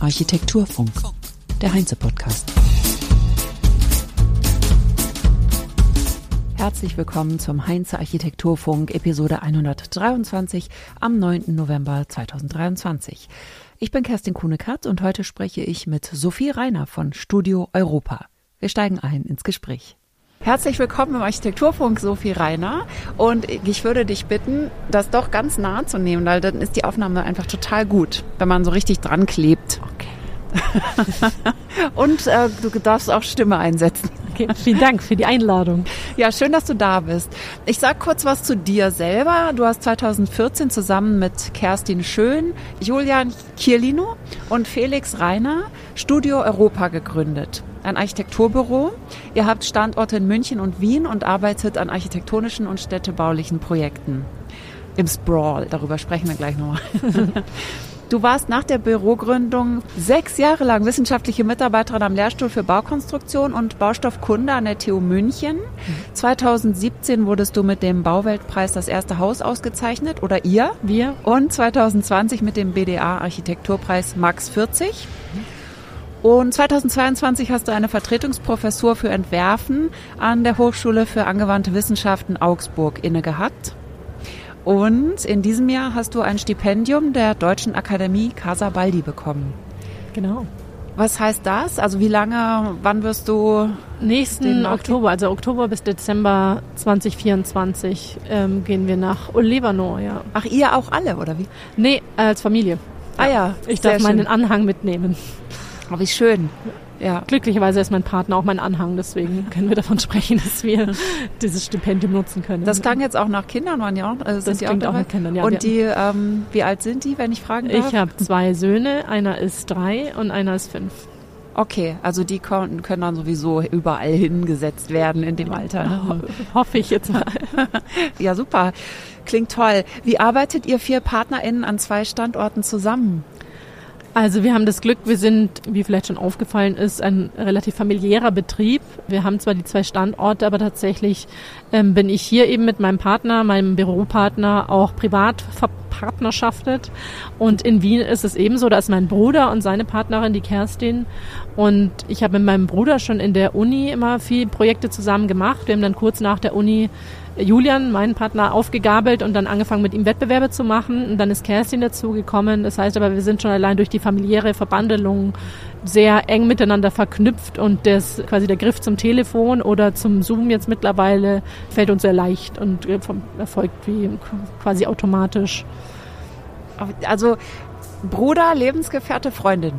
Architekturfunk. Architekturfunk, der Heinze-Podcast. Herzlich willkommen zum Heinze Architekturfunk, Episode 123 am 9. November 2023. Ich bin Kerstin Kuhne-Katz und heute spreche ich mit Sophie Reiner von Studio Europa. Wir steigen ein ins Gespräch. Herzlich willkommen im Architekturfunk, Sophie Reiner. Und ich würde dich bitten, das doch ganz nah zu nehmen, weil dann ist die Aufnahme einfach total gut, wenn man so richtig dran klebt. Okay. Und äh, du darfst auch Stimme einsetzen. Okay, vielen Dank für die Einladung. Ja, schön, dass du da bist. Ich sag kurz was zu dir selber. Du hast 2014 zusammen mit Kerstin Schön, Julian Kierlino und Felix Reiner Studio Europa gegründet. Ein Architekturbüro. Ihr habt Standorte in München und Wien und arbeitet an architektonischen und städtebaulichen Projekten. Im Sprawl, darüber sprechen wir gleich nochmal. Du warst nach der Bürogründung sechs Jahre lang wissenschaftliche Mitarbeiterin am Lehrstuhl für Baukonstruktion und Baustoffkunde an der TU München. 2017 wurdest du mit dem Bauweltpreis das erste Haus ausgezeichnet oder ihr? Wir. Und 2020 mit dem BDA Architekturpreis Max 40. Und 2022 hast du eine Vertretungsprofessur für Entwerfen an der Hochschule für angewandte Wissenschaften Augsburg inne gehabt. Und in diesem Jahr hast du ein Stipendium der Deutschen Akademie Casa Baldi bekommen. Genau. Was heißt das? Also wie lange, wann wirst du? Nächsten Oktober, also Oktober bis Dezember 2024 ähm, gehen wir nach Libanon, ja. Ach, ihr auch alle, oder wie? Nee, als Familie. Ah ja, ich darf meinen Anhang mitnehmen. Oh, wie schön. Ja. Glücklicherweise ist mein Partner auch mein Anhang, deswegen können wir davon sprechen, dass wir dieses Stipendium nutzen können. Das klang jetzt auch nach Kindern, waren ja auch, äh, sind das die auch, auch nach Kindern, ja. Und die, ähm, wie alt sind die, wenn ich fragen darf? Ich habe zwei Söhne, einer ist drei und einer ist fünf. Okay, also die können, können dann sowieso überall hingesetzt werden in dem Alter. Ne? Hoffe ich jetzt mal. ja, super. Klingt toll. Wie arbeitet ihr vier PartnerInnen an zwei Standorten zusammen? Also wir haben das Glück, wir sind, wie vielleicht schon aufgefallen ist, ein relativ familiärer Betrieb. Wir haben zwar die zwei Standorte, aber tatsächlich ähm, bin ich hier eben mit meinem Partner, meinem Büropartner auch privat verpartnerschaftet. Und in Wien ist es ebenso, da ist mein Bruder und seine Partnerin, die Kerstin. Und ich habe mit meinem Bruder schon in der Uni immer viel Projekte zusammen gemacht. Wir haben dann kurz nach der Uni Julian, meinen Partner, aufgegabelt und dann angefangen mit ihm Wettbewerbe zu machen. Und dann ist Kerstin dazugekommen. Das heißt aber, wir sind schon allein durch die familiäre Verbandelung sehr eng miteinander verknüpft und das quasi der Griff zum Telefon oder zum Zoom jetzt mittlerweile fällt uns sehr leicht und erfolgt wie quasi automatisch. Also Bruder, Lebensgefährte, Freundin.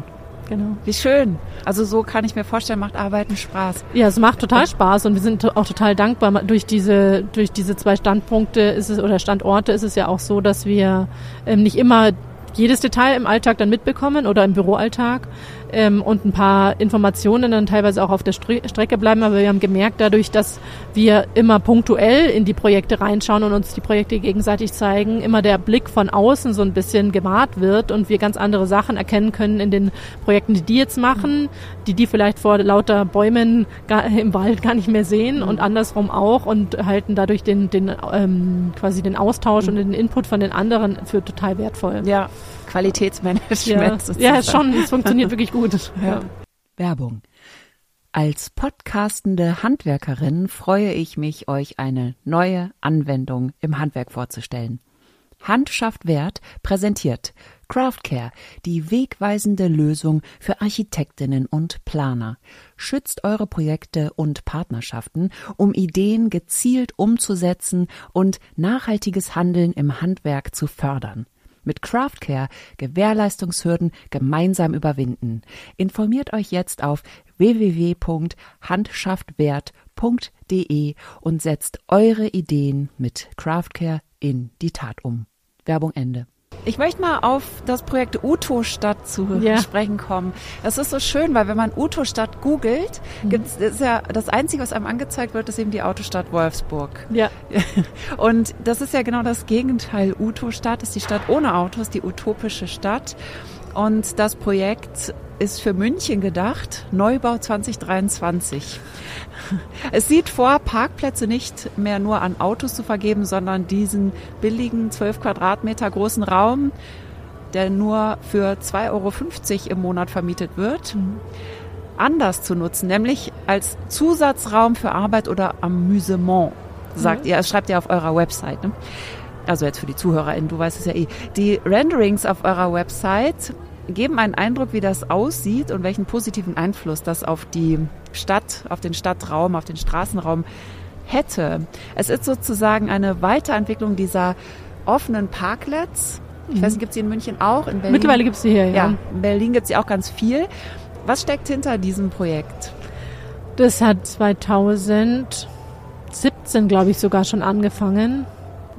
Genau. Wie schön. Also so kann ich mir vorstellen, macht Arbeiten Spaß. Ja, es macht total Spaß und wir sind auch total dankbar. Durch diese, durch diese zwei Standpunkte ist es oder Standorte ist es ja auch so, dass wir ähm, nicht immer jedes Detail im Alltag dann mitbekommen oder im Büroalltag ähm, und ein paar Informationen dann teilweise auch auf der Stre Strecke bleiben. Aber wir haben gemerkt, dadurch, dass wir immer punktuell in die Projekte reinschauen und uns die Projekte gegenseitig zeigen, immer der Blick von außen so ein bisschen gewahrt wird und wir ganz andere Sachen erkennen können in den Projekten, die die jetzt machen, die die vielleicht vor lauter Bäumen gar, im Wald gar nicht mehr sehen mhm. und andersrum auch und halten dadurch den, den ähm, quasi den Austausch mhm. und den Input von den anderen für total wertvoll. Ja, Qualitätsmanagement. Ja, ja schon, es funktioniert wirklich gut. Ja. Werbung. Als podcastende Handwerkerin freue ich mich, euch eine neue Anwendung im Handwerk vorzustellen. Handschaft Wert präsentiert Craftcare, die wegweisende Lösung für Architektinnen und Planer. Schützt eure Projekte und Partnerschaften, um Ideen gezielt umzusetzen und nachhaltiges Handeln im Handwerk zu fördern mit Craftcare Gewährleistungshürden gemeinsam überwinden. Informiert euch jetzt auf www.handschaftwert.de und setzt eure Ideen mit Craftcare in die Tat um. Werbung Ende. Ich möchte mal auf das Projekt Uto-Stadt zu ja. sprechen kommen. Das ist so schön, weil wenn man Uto-Stadt googelt, mhm. gibt's, ist ja das Einzige, was einem angezeigt wird, ist eben die Autostadt Wolfsburg. Ja. Und das ist ja genau das Gegenteil. Uto-Stadt ist die Stadt ohne Autos, die utopische Stadt. Und das Projekt ist für München gedacht, Neubau 2023. Es sieht vor, Parkplätze nicht mehr nur an Autos zu vergeben, sondern diesen billigen 12 Quadratmeter großen Raum, der nur für 2,50 Euro im Monat vermietet wird, anders zu nutzen, nämlich als Zusatzraum für Arbeit oder Amüsement, sagt mhm. ihr. Das schreibt ihr auf eurer Website. Ne? Also jetzt für die ZuhörerInnen, du weißt es ja eh. Die Renderings auf eurer Website geben einen Eindruck, wie das aussieht und welchen positiven Einfluss das auf die Stadt, auf den Stadtraum, auf den Straßenraum hätte. Es ist sozusagen eine Weiterentwicklung dieser offenen Parklets. Ich weiß nicht, gibt es die in München auch? In Berlin? Mittlerweile gibt es sie hier, ja. ja. In Berlin gibt es sie auch ganz viel. Was steckt hinter diesem Projekt? Das hat 2017, glaube ich, sogar schon angefangen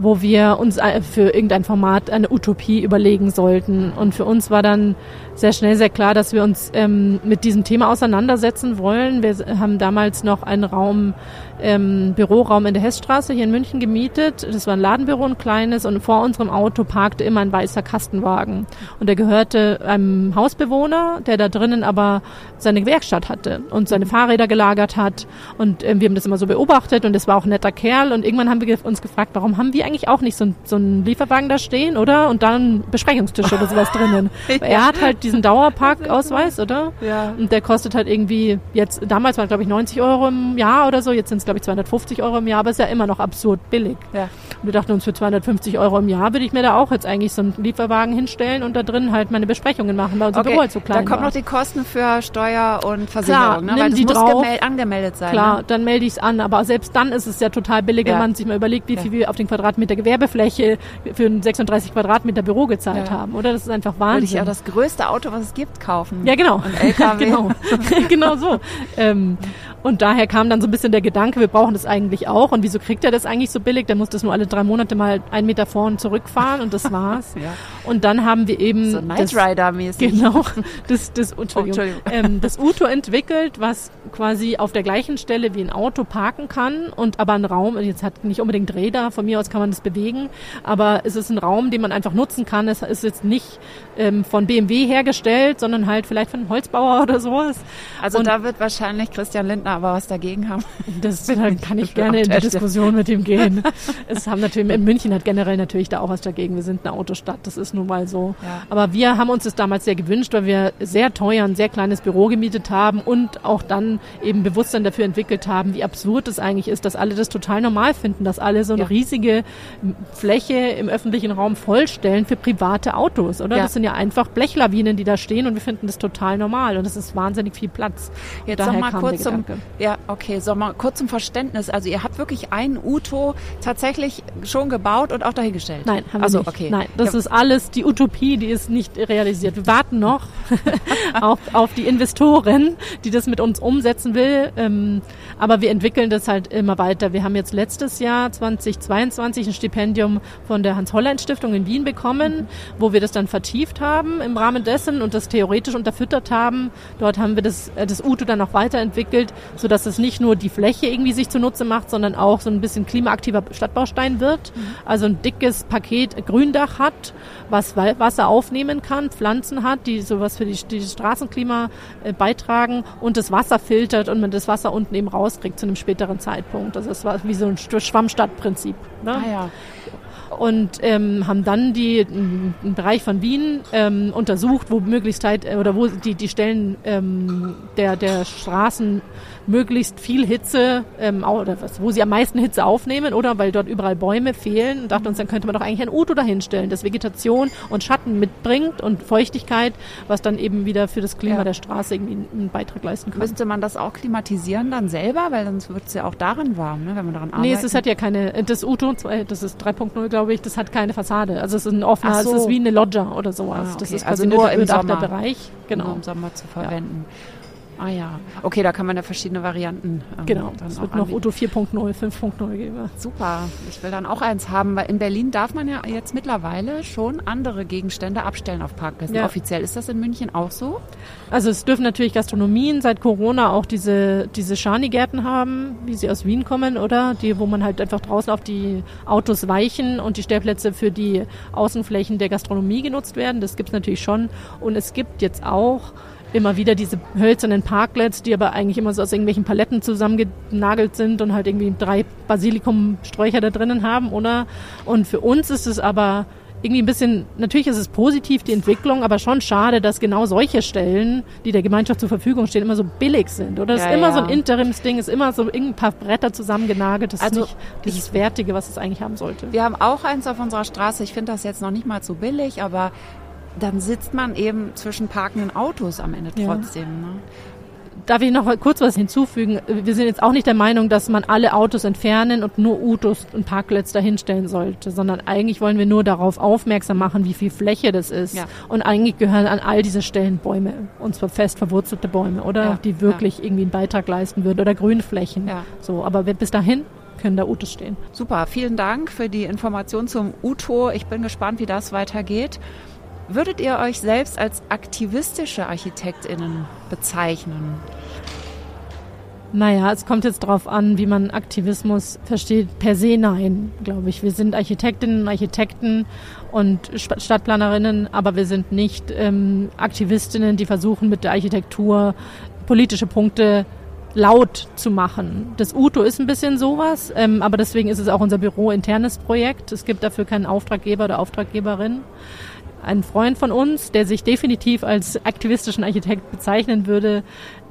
wo wir uns für irgendein Format eine Utopie überlegen sollten. Und für uns war dann sehr schnell sehr klar, dass wir uns ähm, mit diesem Thema auseinandersetzen wollen. Wir haben damals noch einen Raum ähm, Büroraum in der Hessstraße hier in München gemietet. Das war ein Ladenbüro, ein kleines, und vor unserem Auto parkte immer ein weißer Kastenwagen. Und der gehörte einem Hausbewohner, der da drinnen aber seine Werkstatt hatte und seine Fahrräder gelagert hat. Und ähm, wir haben das immer so beobachtet und es war auch ein netter Kerl. Und irgendwann haben wir uns gefragt, warum haben wir eigentlich auch nicht so, so einen Lieferwagen da stehen, oder? Und dann Besprechungstisch oder sowas drinnen. Er hat halt diesen Dauerparkausweis, oder? Ja. Und der kostet halt irgendwie jetzt, damals war glaube ich 90 Euro im Jahr oder so, jetzt sind es glaube ich 250 Euro im Jahr, aber ist ja immer noch absurd billig. Ja. Und wir dachten uns, für 250 Euro im Jahr würde ich mir da auch jetzt eigentlich so einen Lieferwagen hinstellen und da drin halt meine Besprechungen machen, weil unser okay. Büro halt so klein Da kommen noch die Kosten für Steuer und Versicherung, Klar, ne? weil das muss drauf. angemeldet sein. Klar, ne? dann melde ich es an, aber selbst dann ist es ja total billig, ja. wenn man sich mal überlegt, wie viel wir auf den Quadratmeter Gewerbefläche für ein 36 Quadratmeter Büro gezahlt ja. haben, oder? Das ist einfach Wahnsinn. Würde ich ja das größte Auto, was es gibt, kaufen. Ja, genau. Ein LKW. genau. genau so. Ähm, und daher kam dann so ein bisschen der Gedanke, wir brauchen das eigentlich auch. Und wieso kriegt er das eigentlich so billig? Der muss das nur alle drei Monate mal einen Meter vor und zurückfahren und das war's. ja. Und dann haben wir eben so Night Rider-mäßig. Genau, das, das, oh. Ähm, das Uto entwickelt, was quasi auf der gleichen Stelle wie ein Auto parken kann und aber ein Raum, jetzt hat nicht unbedingt Räder, von mir aus kann man das bewegen, aber es ist ein Raum, den man einfach nutzen kann. Es ist jetzt nicht ähm, von BMW hergestellt, sondern halt vielleicht von einem Holzbauer oder sowas. Also und da wird wahrscheinlich Christian Lindner aber was dagegen haben. Das kann ich gerne in die Diskussion mit ihm gehen. Es haben natürlich, in München hat generell natürlich da auch was dagegen. Wir sind eine Autostadt, das ist nun mal so. Ja. Aber wir haben uns das damals sehr gewünscht, weil wir sehr teuer ein sehr kleines Büro gemietet haben und auch dann eben Bewusstsein dafür entwickelt haben, wie absurd es eigentlich ist, dass alle das total normal finden, dass alle so eine ja. riesige Fläche im öffentlichen Raum vollstellen für private Autos, oder? Ja. Das sind ja einfach Blechlawinen, die da stehen und wir finden das total normal und das ist wahnsinnig viel Platz. Jetzt noch mal kurz zum, ja, okay, so mal kurz zum Verständnis. Also ihr habt wirklich einen Uto tatsächlich schon gebaut und auch dahingestellt? Nein, haben also, wir nicht. Okay. Nein, das ja. ist alles die Utopie, die ist nicht realisiert. Wir warten noch auf, auf die Investoren, die das mit uns umsetzen will. Ähm, aber wir entwickeln das halt immer weiter. Wir haben jetzt letztes Jahr 2022 ein Stipendium von der Hans-Hollein-Stiftung in Wien bekommen, mhm. wo wir das dann vertieft haben im Rahmen dessen und das theoretisch unterfüttert haben. Dort haben wir das, äh, das Uto dann noch weiterentwickelt, sodass es nicht nur die Fläche irgendwie sich zunutze macht, sondern auch so ein bisschen klimaaktiver Stadtbaustein wird. Mhm. Also ein dickes Paket Gründach hat, was Wasser aufnehmen kann, Pflanzen hat, die sowas für die, die Straßenklima äh, beitragen und das Wasser filtert und man das Wasser unten eben rauskriegt zu einem späteren Zeitpunkt. Also es war wie so ein Schwammstadtprinzip. Ne? Ah ja und ähm, haben dann die, einen Bereich von Wien ähm, untersucht, wo möglichst halt, äh, oder wo die, die Stellen ähm, der, der Straßen möglichst viel Hitze, ähm, oder was, wo sie am meisten Hitze aufnehmen, oder weil dort überall Bäume fehlen und dachten uns, dann könnte man doch eigentlich ein Uto dahinstellen, das Vegetation und Schatten mitbringt und Feuchtigkeit, was dann eben wieder für das Klima ja. der Straße irgendwie einen Beitrag leisten kann. Müsste man das auch klimatisieren dann selber, weil sonst wird es ja auch darin warm, ne, wenn man daran arbeitet? Nee, es hat ja keine, das Uto, das ist 3.0, glaube ich, das hat keine Fassade. Also es ist ein offener, so. es ist wie eine Loggia oder sowas. Ah, okay. Das ist also nur im. Bereich. Genau. Nur im Sommer zu verwenden. Ja. Ah ja, okay, da kann man ja verschiedene Varianten. Ähm, genau, es wird noch Auto 4.0, 5.0 geben. Super, ich will dann auch eins haben, weil in Berlin darf man ja jetzt mittlerweile schon andere Gegenstände abstellen auf Parkplätzen. Ja. Offiziell ist das in München auch so? Also es dürfen natürlich Gastronomien seit Corona auch diese, diese Schanigärten haben, wie sie aus Wien kommen, oder? Die, wo man halt einfach draußen auf die Autos weichen und die Stellplätze für die Außenflächen der Gastronomie genutzt werden. Das gibt es natürlich schon. Und es gibt jetzt auch immer wieder diese hölzernen Parklets, die aber eigentlich immer so aus irgendwelchen Paletten zusammengenagelt sind und halt irgendwie drei Basilikumsträucher da drinnen haben, oder? Und für uns ist es aber irgendwie ein bisschen, natürlich ist es positiv, die Entwicklung, aber schon schade, dass genau solche Stellen, die der Gemeinschaft zur Verfügung stehen, immer so billig sind. Oder es ja, ist immer ja. so ein Interimsding, ist immer so ein paar Bretter zusammengenagelt. Das also, ist nicht dieses Wertige, was es eigentlich haben sollte. Wir haben auch eins auf unserer Straße. Ich finde das jetzt noch nicht mal so billig, aber dann sitzt man eben zwischen parkenden Autos am Ende trotzdem. Ja. Ne? Darf ich noch kurz was hinzufügen? Wir sind jetzt auch nicht der Meinung, dass man alle Autos entfernen und nur Autos und Parkplätze dahinstellen sollte, sondern eigentlich wollen wir nur darauf aufmerksam machen, wie viel Fläche das ist. Ja. Und eigentlich gehören an all diese Stellen Bäume, und zwar fest verwurzelte Bäume, oder? Ja. Die wirklich irgendwie einen Beitrag leisten würden oder Grünflächen. So, aber bis dahin können da Utos stehen. Super, vielen Dank für die Information zum Uto. Ich bin gespannt, wie das weitergeht. Würdet ihr euch selbst als aktivistische ArchitektInnen bezeichnen? Naja, es kommt jetzt darauf an, wie man Aktivismus versteht. Per se nein, glaube ich. Wir sind Architektinnen und Architekten und Stadtplanerinnen, aber wir sind nicht ähm, Aktivistinnen, die versuchen mit der Architektur politische Punkte laut zu machen. Das UTO ist ein bisschen sowas, ähm, aber deswegen ist es auch unser Büro internes Projekt. Es gibt dafür keinen Auftraggeber oder Auftraggeberin ein Freund von uns, der sich definitiv als aktivistischen Architekt bezeichnen würde,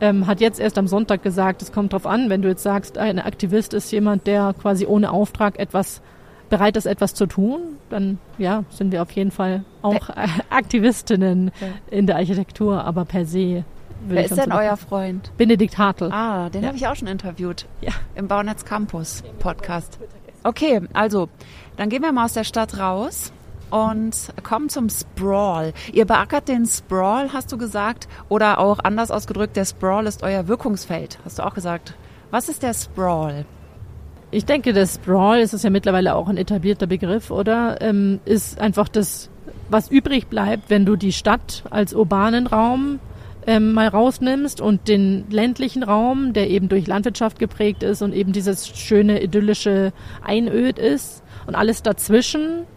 ähm, hat jetzt erst am Sonntag gesagt, es kommt darauf an, wenn du jetzt sagst, ein Aktivist ist jemand, der quasi ohne Auftrag etwas bereit ist, etwas zu tun, dann ja, sind wir auf jeden Fall auch Wer Aktivistinnen ja. in der Architektur, aber per se. Wer ist denn euer Freund? Benedikt Hartl. Ah, den ja. habe ich auch schon interviewt. Ja. Im Baunetz Campus Podcast. Okay, also, dann gehen wir mal aus der Stadt raus und kommen zum Sprawl. Ihr beackert den Sprawl, hast du gesagt, oder auch anders ausgedrückt, der Sprawl ist euer Wirkungsfeld, hast du auch gesagt. Was ist der Sprawl? Ich denke, der Sprawl, ist ja mittlerweile auch ein etablierter Begriff, oder? Ähm, ist einfach das, was übrig bleibt, wenn du die Stadt als urbanen Raum ähm, mal rausnimmst und den ländlichen Raum, der eben durch Landwirtschaft geprägt ist und eben dieses schöne idyllische Einöd ist und alles dazwischen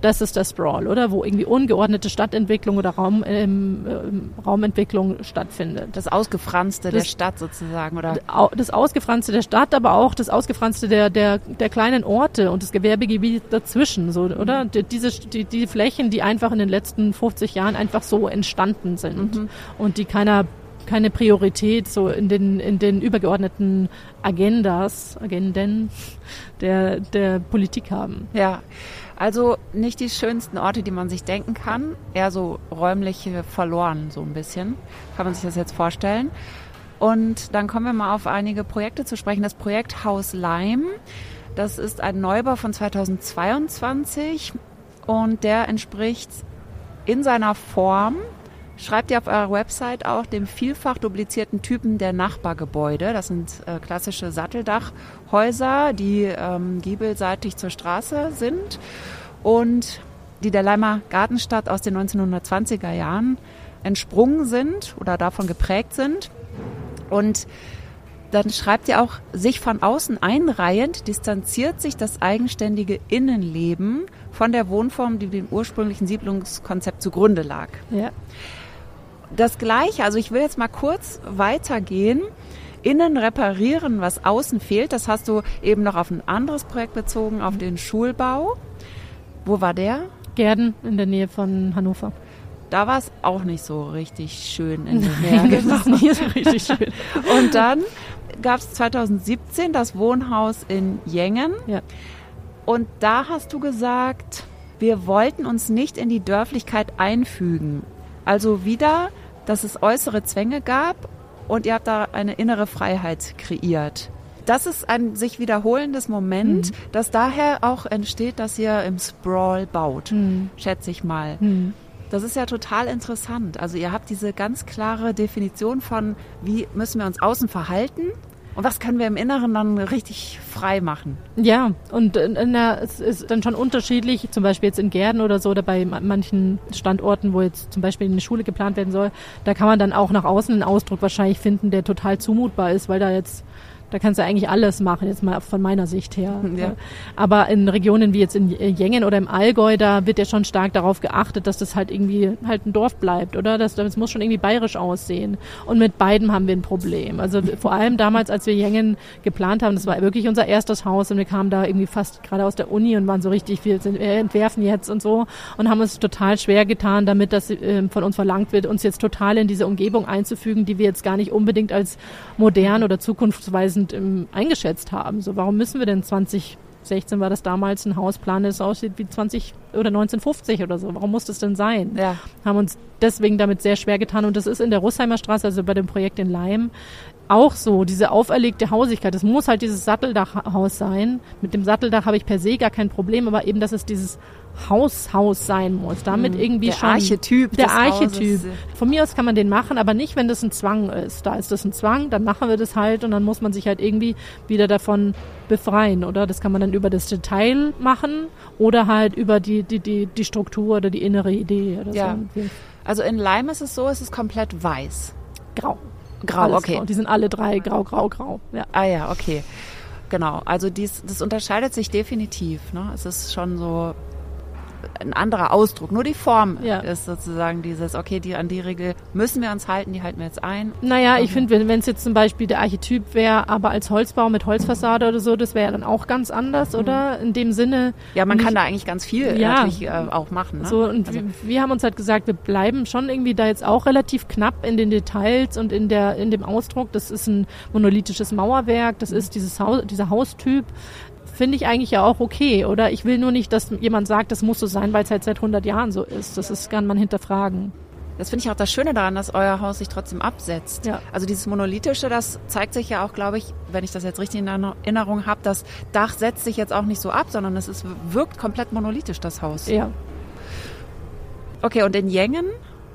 das ist der Sprawl, oder? Wo irgendwie ungeordnete Stadtentwicklung oder Raum, ähm, ähm, Raumentwicklung stattfindet. Das Ausgefranste das, der Stadt sozusagen, oder? Das Ausgefranste der Stadt, aber auch das Ausgefranste der, der, der kleinen Orte und das Gewerbegebiet dazwischen, so, oder? Mhm. Diese, die, die Flächen, die einfach in den letzten 50 Jahren einfach so entstanden sind mhm. und die keiner keine Priorität so in den in den übergeordneten Agendas, Agenden der der Politik haben. Ja. Also nicht die schönsten Orte, die man sich denken kann, eher so räumlich verloren, so ein bisschen. Kann man sich das jetzt vorstellen. Und dann kommen wir mal auf einige Projekte zu sprechen. Das Projekt Haus Leim, das ist ein Neubau von 2022 und der entspricht in seiner Form schreibt ihr auf eurer Website auch dem vielfach duplizierten Typen der Nachbargebäude. Das sind äh, klassische Satteldachhäuser, die ähm, giebelseitig zur Straße sind und die der Leimer Gartenstadt aus den 1920er Jahren entsprungen sind oder davon geprägt sind. Und dann schreibt ihr auch, sich von außen einreihend distanziert sich das eigenständige Innenleben von der Wohnform, die dem ursprünglichen Siedlungskonzept zugrunde lag. Ja das Gleiche, also ich will jetzt mal kurz weitergehen. Innen reparieren, was außen fehlt, das hast du eben noch auf ein anderes Projekt bezogen, auf den Schulbau. Wo war der? Gerden in der Nähe von Hannover. Da war es auch nicht so richtig schön in der Nähe. ist nie so richtig schön. Und dann gab es 2017 das Wohnhaus in Jengen. Ja. Und da hast du gesagt, wir wollten uns nicht in die Dörflichkeit einfügen. Also wieder dass es äußere Zwänge gab und ihr habt da eine innere Freiheit kreiert. Das ist ein sich wiederholendes Moment, mhm. das daher auch entsteht, dass ihr im Sprawl baut, mhm. schätze ich mal. Mhm. Das ist ja total interessant. Also ihr habt diese ganz klare Definition von, wie müssen wir uns außen verhalten und was können wir im Inneren dann richtig frei machen? Ja, und na, es ist dann schon unterschiedlich, zum Beispiel jetzt in Gärden oder so, oder bei manchen Standorten, wo jetzt zum Beispiel eine Schule geplant werden soll, da kann man dann auch nach außen einen Ausdruck wahrscheinlich finden, der total zumutbar ist, weil da jetzt Da kannst du eigentlich alles machen, jetzt mal von meiner Sicht her. Ja. Aber in Regionen wie jetzt in Jengen oder im Allgäu, da wird ja schon stark darauf geachtet, dass das halt irgendwie halt ein Dorf bleibt, oder? Das, das muss schon irgendwie bayerisch aussehen. Und mit beiden haben wir ein Problem. Also vor allem damals, als wir Jengen geplant haben, das war wirklich unser erstes Haus und wir kamen da irgendwie fast gerade aus der Uni und waren so richtig, wir entwerfen jetzt und so und haben uns total schwer getan, damit das äh, von uns verlangt wird, uns jetzt total in diese Umgebung einzufügen, die wir jetzt gar nicht unbedingt als modern oder zukunftsweisend ähm, eingeschätzt haben. So, warum müssen wir denn 2016 war das damals ein Hausplan, das aussieht wie 20 oder 1950 oder so. Warum muss das denn sein? Ja. Haben uns deswegen damit sehr schwer getan und das ist in der Russheimer Straße, also bei dem Projekt in Leim, auch so, diese auferlegte Hausigkeit. Es muss halt dieses Satteldachhaus sein. Mit dem Satteldach habe ich per se gar kein Problem, aber eben, dass es dieses Haushaus sein muss. Damit Mhm. irgendwie Der schon. Archetyp Der Archetyp. Hauses. Von mir aus kann man den machen, aber nicht, wenn das ein Zwang ist. Da ist das ein Zwang, dann machen wir das halt und dann muss man sich halt irgendwie wieder davon befreien, oder? Das kann man dann über das Detail machen oder halt über die, die, die, die Struktur oder die innere Idee oder Ja. so. Also in Leim ist es so, es ist komplett weiß. Grau. Grau, Alles okay. Grau. Die sind alle drei grau, grau, grau. Ja. Ah ja, okay. Genau. Also dies, das unterscheidet sich definitiv. Ne? Es ist schon so ein anderer Ausdruck. Nur die Form Ja. ist sozusagen dieses, okay, die, an die Regel müssen wir uns halten, die halten wir jetzt ein. Naja, ich finde, wenn es jetzt zum Beispiel der Archetyp wäre, aber als Holzbau mit Holzfassade oder so, das wäre dann auch ganz anders, oder? In dem Sinne. Ja, man nicht- kann da eigentlich ganz viel Ja. natürlich äh, auch machen. Ne? So, und also, wir, wir haben uns halt gesagt, wir bleiben schon irgendwie da jetzt auch relativ knapp in den Details und in der, in dem Ausdruck. Das ist ein monolithisches Mauerwerk, das ist dieses Haus, dieser Haustyp. Finde ich eigentlich ja auch okay, oder? Ich will nur nicht, dass jemand sagt, das muss so sein, weil es halt seit 100 Jahren so ist. Das ist, kann man hinterfragen. das finde ich auch das Schöne daran, dass euer Haus sich trotzdem absetzt. Ja. Also dieses Monolithische, das zeigt sich ja auch, glaube ich, wenn ich das jetzt richtig in Erinnerung habe, das Dach setzt sich jetzt auch nicht so ab, sondern es ist, wirkt komplett monolithisch, das Haus. Ja. Okay, und in Jengen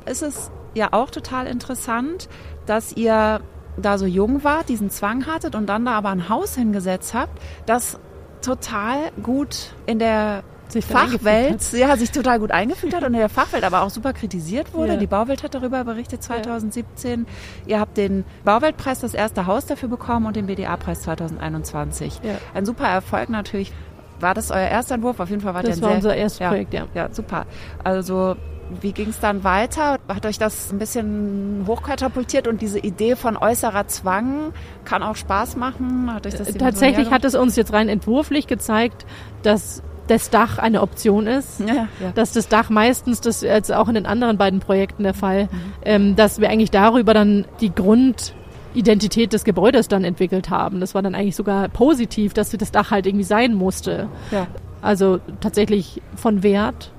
ist es ja auch total interessant, dass ihr da so jung wart, diesen Zwang hattet und dann da aber ein Haus hingesetzt habt, das total gut in der Sich Fachwelt, ja, sich total gut eingefügt hat und in der Fachwelt aber auch super kritisiert wurde. Ja. Die Bauwelt hat darüber berichtet 2017. Ihr habt den Bauweltpreis, das erste Haus dafür bekommen und den BDA-Preis 2021. Ja. Ein super Erfolg natürlich. War das euer erster Entwurf? Auf jeden Fall war Das der war sehr, unser erstes ja, Projekt, ja. Ja, super. Also wie ging es dann weiter? Hat euch das ein bisschen hochkatapultiert und diese Idee von äußerer Zwang kann auch Spaß machen? Hat euch das so Tatsächlich hat es uns jetzt rein entwurflich gezeigt, dass das Dach eine Option ist. Ja, ja. Dass das Dach meistens, das ist jetzt auch in den anderen beiden Projekten der Fall, Mhm. ähm, dass wir eigentlich darüber dann die Grundidentität des Gebäudes dann entwickelt haben. Das war dann eigentlich sogar positiv, dass das Dach halt irgendwie sein musste. ja. Also tatsächlich von Wert.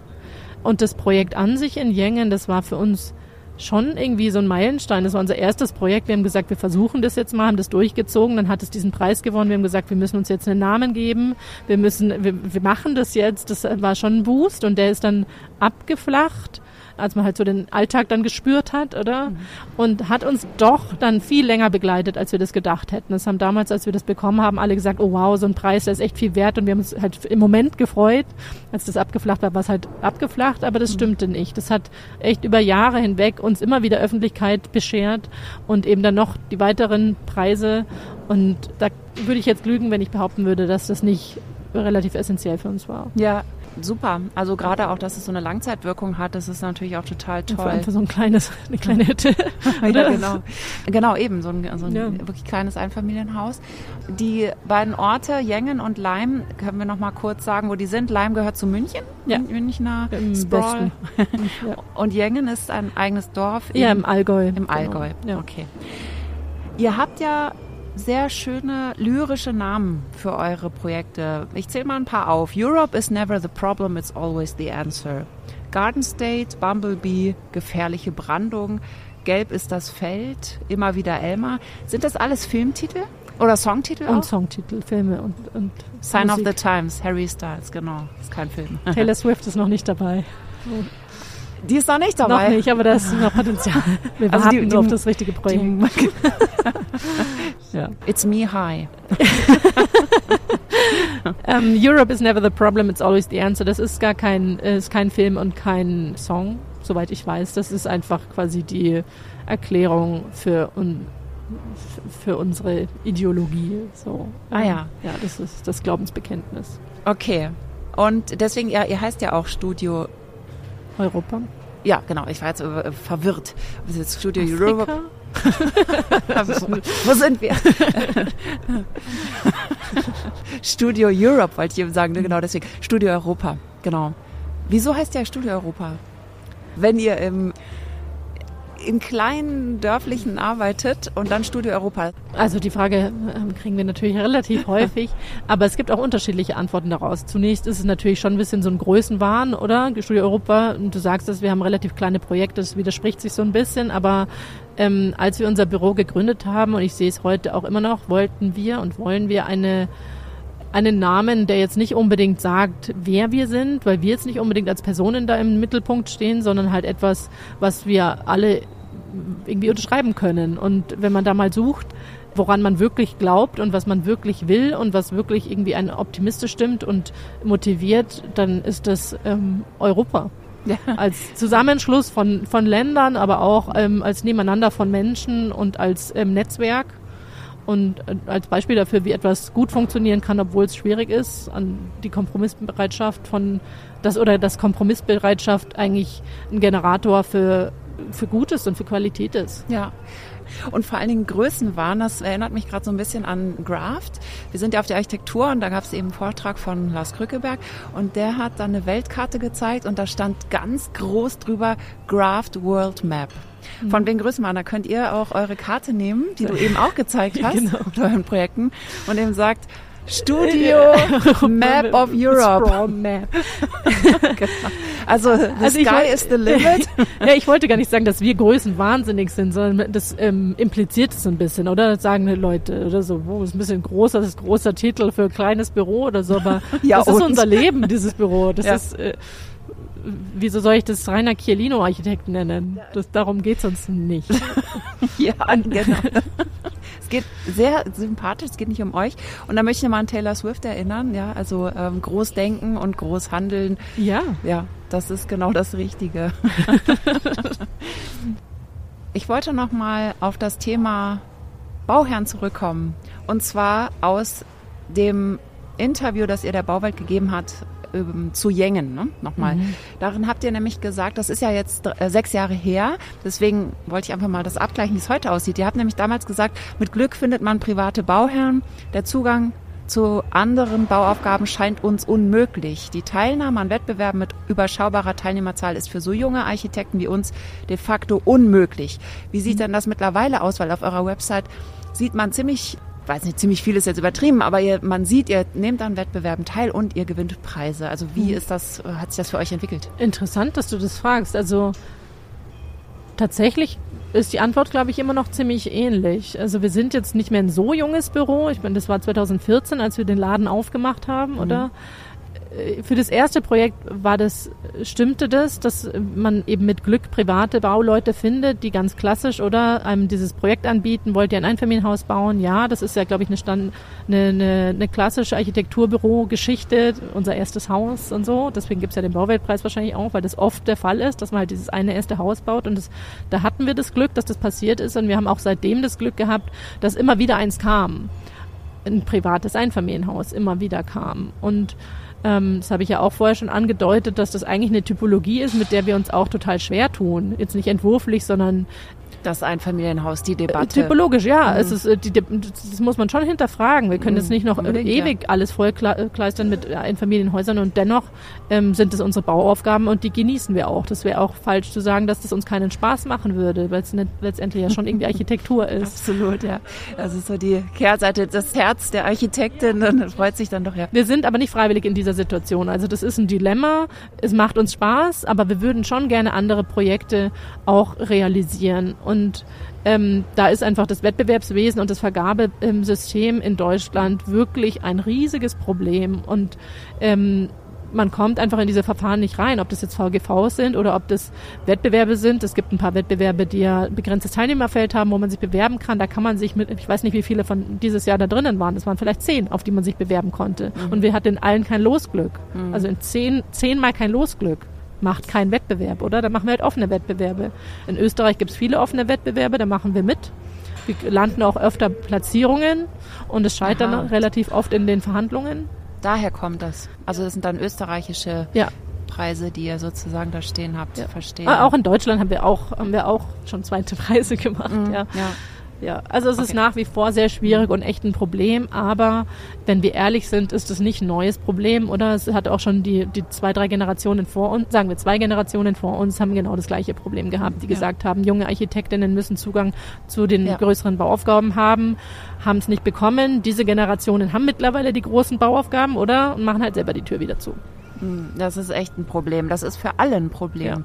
Und das Projekt an sich in Jengen, das war für uns schon irgendwie so ein Meilenstein. Das war unser erstes Projekt. Wir haben gesagt, wir versuchen das jetzt mal, haben das durchgezogen. Dann hat es diesen Preis gewonnen. Wir haben gesagt, wir müssen uns jetzt einen Namen geben. Wir müssen, wir, wir machen das jetzt. Das war schon ein Boost und der ist dann abgeflacht als man halt so den Alltag dann gespürt hat, oder? Und hat uns doch dann viel länger begleitet, als wir das gedacht hätten. Das haben damals, als wir das bekommen haben, alle gesagt, oh wow, so ein Preis, der ist echt viel wert. Und wir haben uns halt im Moment gefreut. Als das abgeflacht war, war es halt abgeflacht, aber das stimmte nicht. Das hat echt über Jahre hinweg uns immer wieder Öffentlichkeit beschert und eben dann noch die weiteren Preise. Und da würde ich jetzt lügen, wenn ich behaupten würde, dass das nicht relativ essentiell für uns war. Ja, super. Also gerade auch, dass es so eine Langzeitwirkung hat, das ist natürlich auch total Vor toll. allem für so ein kleines, eine kleine Hütte. Ja, genau. Genau, eben, so ein, so ein Ja. wirklich kleines Einfamilienhaus. Die beiden Orte, Jengen und Leim, können wir noch mal kurz sagen, wo die sind. Leim gehört zu München, Ja. Münchner Im Sprawl. Und Jengen ist ein eigenes Dorf ja, im Allgäu. im Allgäu. Genau. Okay. Ihr habt ja sehr schöne lyrische Namen für eure Projekte. Ich zähle mal ein paar auf. Europe is never the problem, it's always the answer. Garden State, Bumblebee, gefährliche Brandung, Gelb ist das Feld, immer wieder Elmar. Sind das alles Filmtitel oder Songtitel Und auch? Songtitel, Filme und, und Sign of Musik. the Times, Harry Styles, genau. Ist kein Film. Taylor Swift ist noch nicht dabei. Die ist noch nicht dabei. Noch nicht, aber da ist noch Potenzial. Wir Also warten die- die- auf das richtige Projekt. ja. It's me high. Ähm, Europe is never the problem, it's always the answer. Das ist gar kein, ist kein Film und kein Song, soweit ich weiß. Das ist einfach quasi die Erklärung für un für unsere Ideologie. So. Ah ja. Ja, das ist das Glaubensbekenntnis. Okay. Und deswegen, ja, ihr heißt ja auch Studio Europa. Ja, genau. Ich war jetzt äh, verwirrt. Das ist jetzt Studio Afrika? Europa. Wo sind wir? Studio Europe wollte ich eben sagen, ne? genau deswegen. Studio Europa, genau. Wieso heißt ja Studio Europa? Wenn ihr im, in kleinen dörflichen arbeitet und dann Studio Europa. Also die Frage ähm, kriegen wir natürlich relativ häufig, aber es gibt auch unterschiedliche Antworten daraus. Zunächst ist es natürlich schon ein bisschen so ein Größenwahn, oder? Studio Europa, du sagst es, wir haben relativ kleine Projekte, das widerspricht sich so ein bisschen, aber ähm, als wir unser Büro gegründet haben, und ich sehe es heute auch immer noch, wollten wir und wollen wir eine einen Namen, der jetzt nicht unbedingt sagt, wer wir sind, weil wir jetzt nicht unbedingt als Personen da im Mittelpunkt stehen, sondern halt etwas, was wir alle irgendwie unterschreiben können. Und wenn man da mal sucht, woran man wirklich glaubt und was man wirklich will und was wirklich irgendwie einen optimistisch stimmt und motiviert, dann ist das ähm, Europa. Ja. Als Zusammenschluss von, von Ländern, aber auch ähm, als Nebeneinander von Menschen und als ähm, Netzwerk. Und äh, als Beispiel dafür, wie etwas gut funktionieren kann, obwohl es schwierig ist, an die Kompromissbereitschaft von das oder das Kompromissbereitschaft eigentlich ein Generator für, für Gutes und für Qualität ist. Ja. Und vor allen Dingen Größenwahn, das erinnert mich gerade so ein bisschen an Graft. Wir sind ja auf der Architektur und da gab es eben einen Vortrag von Lars Krückeberg und der hat dann eine Weltkarte gezeigt und da stand ganz groß drüber Graft World Map. Von wegen Größenwahn, da könnt ihr auch eure Karte nehmen, die du eben auch gezeigt hast Genau. mit euren Projekten und eben sagt Studio Map of Europe. Map. Also the Also sky woll- is the limit. ja, ich wollte gar nicht sagen, dass wir Größen wahnsinnig sind, sondern das ähm, impliziert es ein bisschen, oder? Sagen Leute oder so, wo ist ein bisschen großer, das ist großer Titel für ein kleines Büro oder so, aber Ja, das ist unser Leben, dieses Büro. Das Ja. ist, äh, wieso soll ich das Rainer Chiellino Architekt nennen? Das, darum geht's uns nicht. Ja, genau. Es geht sehr sympathisch, es geht nicht um euch. Und da möchte ich mal an Taylor Swift erinnern, ja, also ähm, groß denken und groß handeln. Ja. Ja, das ist genau das Richtige. ich wollte noch mal auf das Thema Bauherrn zurückkommen. Und zwar aus dem Interview, das ihr der Bauwelt gegeben hat, ähm, zu Jengen, ne? nochmal. Darin habt ihr nämlich gesagt, das ist ja jetzt äh, sechs Jahre her, deswegen wollte ich einfach mal das abgleichen, wie es heute aussieht. Ihr habt nämlich damals gesagt, mit Glück findet man private Bauherren, der Zugang zu anderen Bauaufgaben scheint uns unmöglich. Die Teilnahme an Wettbewerben mit überschaubarer Teilnehmerzahl ist für so junge Architekten wie uns de facto unmöglich. Wie sieht denn das mittlerweile aus? Weil auf eurer Website sieht man ziemlich, weiß nicht, ziemlich viel ist jetzt übertrieben, aber ihr, man sieht, ihr nehmt an Wettbewerben teil und ihr gewinnt Preise. Also wie ist das, hat sich das für euch entwickelt? Interessant, dass du das fragst. Also tatsächlich ist die Antwort, glaube ich, immer noch ziemlich ähnlich. Also wir sind jetzt nicht mehr ein so junges Büro. Ich meine, das war 2014, als wir den Laden aufgemacht haben, oder? Äh, Für das erste Projekt war das, stimmte das, dass man eben mit Glück private Bauleute findet, die ganz klassisch oder einem dieses Projekt anbieten, wollt ihr ein Einfamilienhaus bauen? Ja, das ist ja, glaube ich, eine, Stand, eine, eine, eine klassische Architekturbüro-Geschichte, unser erstes Haus und so. Deswegen gibt's ja den Bauweltpreis wahrscheinlich auch, weil das oft der Fall ist, dass man halt dieses eine erste Haus baut. Und das, da hatten wir das Glück, dass das passiert ist. Und wir haben auch seitdem das Glück gehabt, dass immer wieder eins kam. Ein privates Einfamilienhaus immer wieder kam. Und ähm, das habe ich ja auch vorher schon angedeutet, dass das eigentlich eine Typologie ist, mit der wir uns auch total schwer tun. Jetzt nicht entwurflich, sondern Das Einfamilienhaus, die äh, Debatte. typologisch, ja. Es ist, äh, die, das muss man schon hinterfragen. Wir können jetzt nicht noch äh, Unbedingt, ewig alles vollkleistern mit äh, Einfamilienhäusern und dennoch ähm, sind es unsere Bauaufgaben und die genießen wir auch. Das wäre auch falsch zu sagen, dass das uns keinen Spaß machen würde, weil es letztendlich ja schon irgendwie Architektur ist. Absolut, ja. Das ist so die Kehrseite, das Herz der Architektin, dann freut sich dann doch, ja. Wir sind aber nicht freiwillig in dieser Situation. Also das ist ein Dilemma. Es macht uns Spaß, aber wir würden schon gerne andere Projekte auch realisieren. Und ähm, da ist einfach das Wettbewerbswesen und das Vergabesystem in Deutschland wirklich ein riesiges Problem. Und ähm, man kommt einfach in diese Verfahren nicht rein, ob das jetzt VGVs sind oder ob das Wettbewerbe sind. Es gibt ein paar Wettbewerbe, die ja ein begrenztes Teilnehmerfeld haben, wo man sich bewerben kann. Da kann man sich mit, ich weiß nicht, wie viele von dieses Jahr da drinnen waren. Es waren vielleicht zehn, auf die man sich bewerben konnte. Und wir hatten in allen kein Losglück. Also in zehn, zehnmal kein Losglück. Macht kein Wettbewerb, oder? Da machen wir halt offene Wettbewerbe. In Österreich gibt es viele offene Wettbewerbe, da machen wir mit. Wir landen auch öfter Platzierungen und es scheitert dann relativ oft in den Verhandlungen. Daher kommt das. Also das sind dann österreichische ja. Preise, die ihr sozusagen da stehen habt, ja. verstehen. Ah, auch in Deutschland haben wir auch, haben wir auch schon zweite Preise gemacht. Mhm, ja. ja. Ja, also es okay. ist nach wie vor sehr schwierig und echt ein Problem, aber wenn wir ehrlich sind, ist es nicht ein neues Problem, oder? Es hat auch schon die, die zwei, drei Generationen vor uns, sagen wir zwei Generationen vor uns, haben genau das gleiche Problem gehabt, die ja. gesagt haben, junge Architektinnen müssen Zugang zu den ja. größeren Bauaufgaben haben, haben es nicht bekommen. Diese Generationen haben mittlerweile die großen Bauaufgaben, oder? Und machen halt selber die Tür wieder zu. Hm, das ist echt ein Problem. Das ist für alle ein Problem. Ja.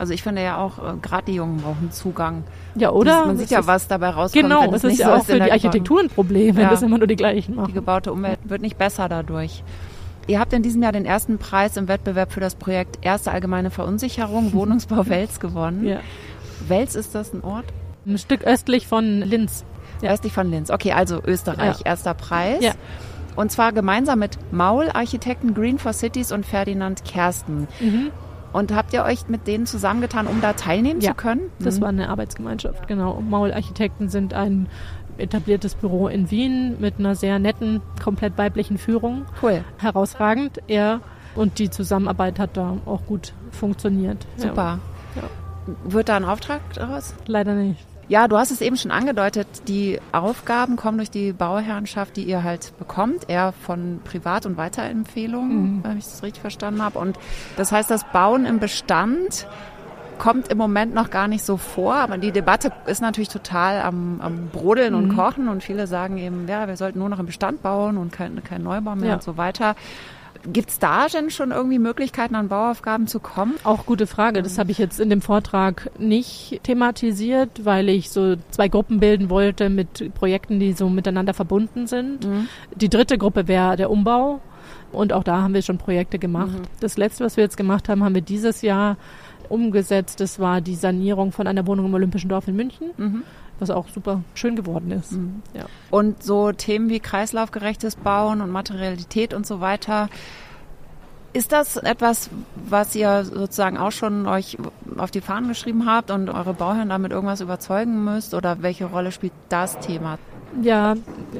Also ich finde ja auch, äh, gerade die Jungen brauchen Zugang. Ja, oder? Das, man sieht ja, was dabei rauskommt. Genau, wenn es ist ja so auch für die Architektur ein Problem, wenn ja, das immer nur die gleichen machen. Die gebaute Umwelt wird nicht besser dadurch. Ihr habt in diesem Jahr den ersten Preis im Wettbewerb für das Projekt Erste allgemeine Verunsicherung Wohnungsbau Wels gewonnen. Ja. Wels ist das ein Ort? Ein Stück östlich von Linz. Ja. Östlich von Linz. Okay, also Österreich, ja. erster Preis. Ja. Und zwar gemeinsam mit Maul Architekten Green for Cities und Ferdinand Kersten. Mhm. Und habt ihr euch mit denen zusammengetan, um da teilnehmen ja, zu können? Das mhm. war eine Arbeitsgemeinschaft, genau. Maul Architekten sind ein etabliertes Büro in Wien mit einer sehr netten, komplett weiblichen Führung. Cool. Herausragend. Er und die Zusammenarbeit hat da auch gut funktioniert. Super. Ja. Wird da ein Auftrag daraus? Leider nicht. Ja, du hast es eben schon angedeutet, die Aufgaben kommen durch die Bauherrenschaft, die ihr halt bekommt, eher von Privat- und Weiterempfehlungen, mhm. wenn ich das richtig verstanden habe. Und das heißt, das Bauen im Bestand kommt im Moment noch gar nicht so vor, aber die Debatte ist natürlich total am, am Brodeln mhm. und Kochen und viele sagen eben, ja, wir sollten nur noch im Bestand bauen und kein, kein Neubau mehr ja. und so weiter. Gibt es da denn schon irgendwie Möglichkeiten, an Bauaufgaben zu kommen? Auch gute Frage. Das habe ich jetzt in dem Vortrag nicht thematisiert, weil ich so zwei Gruppen bilden wollte mit Projekten, die so miteinander verbunden sind. Mhm. Die dritte Gruppe wäre der Umbau. Und auch da haben wir schon Projekte gemacht. Mhm. Das letzte, was wir jetzt gemacht haben, haben wir dieses Jahr umgesetzt. Das war die Sanierung von einer Wohnung im Olympischen Dorf in München. Mhm was auch super schön geworden ist. Mhm. Ja. Und so Themen wie kreislaufgerechtes Bauen und Materialität und so weiter, ist das etwas, was ihr sozusagen auch schon euch auf die Fahnen geschrieben habt und eure Bauherren damit irgendwas überzeugen müsst? Oder welche Rolle spielt das Thema? Ja,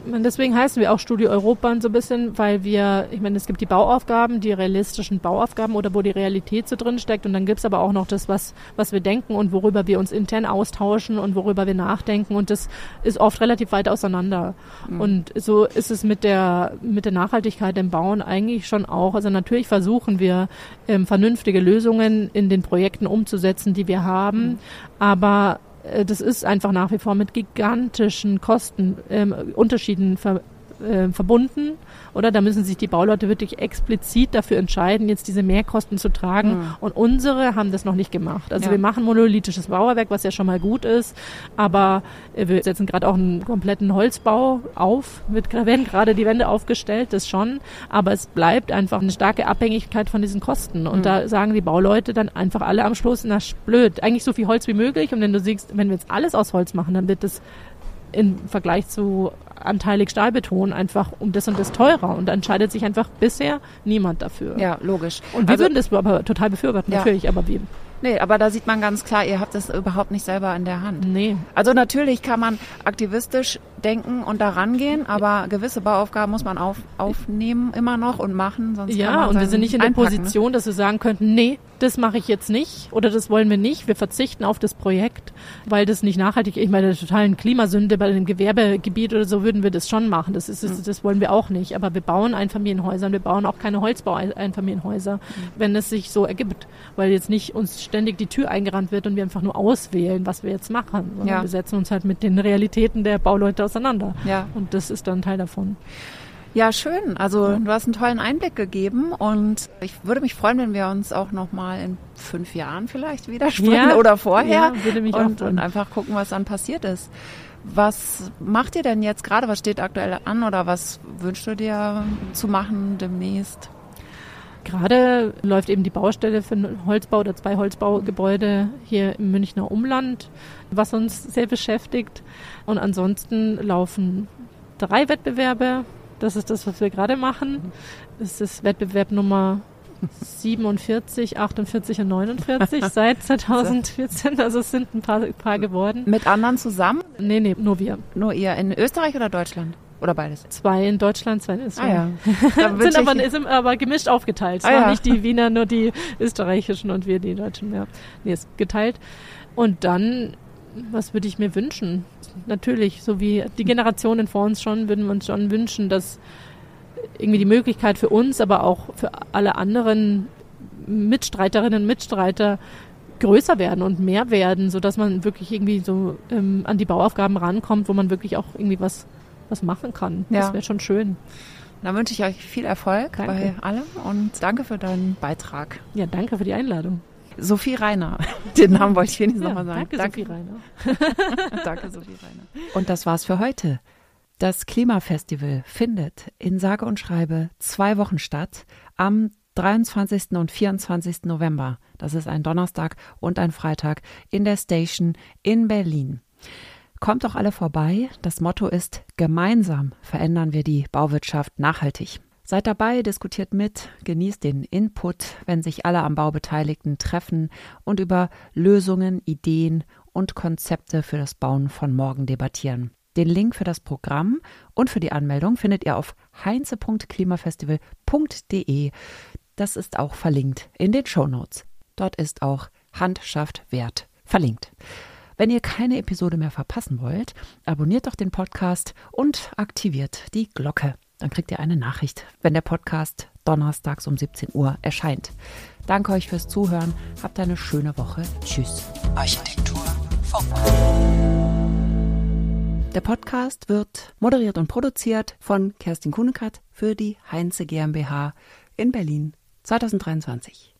deswegen heißen wir auch Studio Europa so ein bisschen, weil wir, ich meine, es gibt die Bauaufgaben, die realistischen Bauaufgaben oder wo die Realität so drin steckt und dann gibt's aber auch noch das, was, was wir denken und worüber wir uns intern austauschen und worüber wir nachdenken und das ist oft relativ weit auseinander. Mhm. Und so ist es mit der, mit der Nachhaltigkeit im Bauen eigentlich schon auch. Also natürlich versuchen wir, ähm, vernünftige Lösungen in den Projekten umzusetzen, die wir haben, mhm. aber das ist einfach nach wie vor mit gigantischen Kostenunterschieden ähm, ver, äh, verbunden. Oder da müssen sich die Bauleute wirklich explizit dafür entscheiden, jetzt diese Mehrkosten zu tragen. Mhm. Und unsere haben das noch nicht gemacht. Also ja. wir machen monolithisches Bauwerk, was ja schon mal gut ist, aber äh, wir setzen gerade auch einen kompletten Holzbau auf, wird, werden gerade die Wände aufgestellt, das schon, aber es bleibt einfach eine starke Abhängigkeit von diesen Kosten. Und mhm. da sagen die Bauleute dann einfach alle am Schluss, na blöd, eigentlich so viel Holz wie möglich. Und wenn du siehst, wenn wir jetzt alles aus Holz machen, dann wird das im Vergleich zu anteilig Stahlbeton einfach um das und das teurer. Und da entscheidet sich einfach bisher niemand dafür. Ja, logisch. Und wir also, würden das aber total befürworten, ja. natürlich, aber wie? Nee, aber da sieht man ganz klar, ihr habt das überhaupt nicht selber in der Hand. Nee. Also natürlich kann man aktivistisch denken und da rangehen, aber gewisse Bauaufgaben muss man auf, aufnehmen immer noch und machen, sonst Ja, und wir sind nicht in der ne? Position, dass wir sagen könnten, nee, das mache ich jetzt nicht oder das wollen wir nicht. Wir verzichten auf das Projekt, weil das nicht nachhaltig, ich meine, der totalen Klimasünde bei dem Gewerbegebiet oder so würden wir das schon machen. Das ist, das, das wollen wir auch nicht. Aber wir bauen Einfamilienhäuser und wir bauen auch keine Holzbau-Einfamilienhäuser, mhm. wenn es sich so ergibt, weil jetzt nicht uns ständig die Tür eingerannt wird und wir einfach nur auswählen, was wir jetzt machen. Ja. Wir setzen uns halt mit den Realitäten der Bauleute auseinander. Ja. Und das ist dann Teil davon. Ja, schön. Also ja. du hast einen tollen Einblick gegeben und ich würde mich freuen, wenn wir uns auch noch mal in fünf Jahren vielleicht wieder sprechen ja. oder vorher ja, würde mich und, und einfach gucken, was dann passiert ist. Was macht ihr denn jetzt gerade? Was steht aktuell an oder was wünschst du dir zu machen demnächst? Gerade läuft eben die Baustelle für einen Holzbau oder zwei Holzbaugebäude hier im Münchner Umland, was uns sehr beschäftigt. Und ansonsten laufen drei Wettbewerbe. Das ist das, was wir gerade machen. Das ist Wettbewerb Nummer 47, 48 und 49 seit 2014. Also es sind ein paar, paar geworden. Mit anderen zusammen? Nee, nee, nur wir. Nur ihr in Österreich oder Deutschland? Oder beides? Zwei in Deutschland, zwei in Österreich. Ah, ja. sind, aber, sind aber gemischt aufgeteilt. Ah, ja. nicht die Wiener, nur die österreichischen und wir die Deutschen. Ja. Nee, ist geteilt. Und dann, was würde ich mir wünschen? Natürlich, so wie die Generationen vor uns schon, würden wir uns schon wünschen, dass irgendwie die Möglichkeit für uns, aber auch für alle anderen Mitstreiterinnen und Mitstreiter größer werden und mehr werden, sodass man wirklich irgendwie so ähm, an die Bauaufgaben rankommt, wo man wirklich auch irgendwie was, was machen kann. Ja. Das wäre schon schön. Dann wünsche ich euch viel Erfolg Danke. bei allem und danke für deinen Beitrag. Ja, danke für die Einladung. Sophie Reiner, den Namen wollte ich wenigstens Ja, nochmal sagen. danke, Sophie Reiner. danke, Sophie Reiner. Und das war's für heute. Das Klimafestival findet in sage und schreibe zwei Wochen statt. Am 23. und 24. November. Das ist ein Donnerstag und ein Freitag in der Station in Berlin. Kommt doch alle vorbei. Das Motto ist, gemeinsam verändern wir die Bauwirtschaft nachhaltig. Seid dabei, diskutiert mit, genießt den Input, wenn sich alle am Bau Beteiligten treffen und über Lösungen, Ideen und Konzepte für das Bauen von morgen debattieren. Den Link für das Programm und für die Anmeldung findet ihr auf heinze.klimafestival.de. Das ist auch verlinkt in den Shownotes. Dort ist auch Handschaft Wert verlinkt. Wenn ihr keine Episode mehr verpassen wollt, abonniert doch den Podcast und aktiviert die Glocke. Dann kriegt ihr eine Nachricht, wenn der Podcast donnerstags um 17 Uhr erscheint. Danke euch fürs Zuhören. Habt eine schöne Woche. Tschüss. Architektur Funk. Der Podcast wird moderiert und produziert von Kerstin Kuhnekert für die Heinze GmbH in Berlin 2023.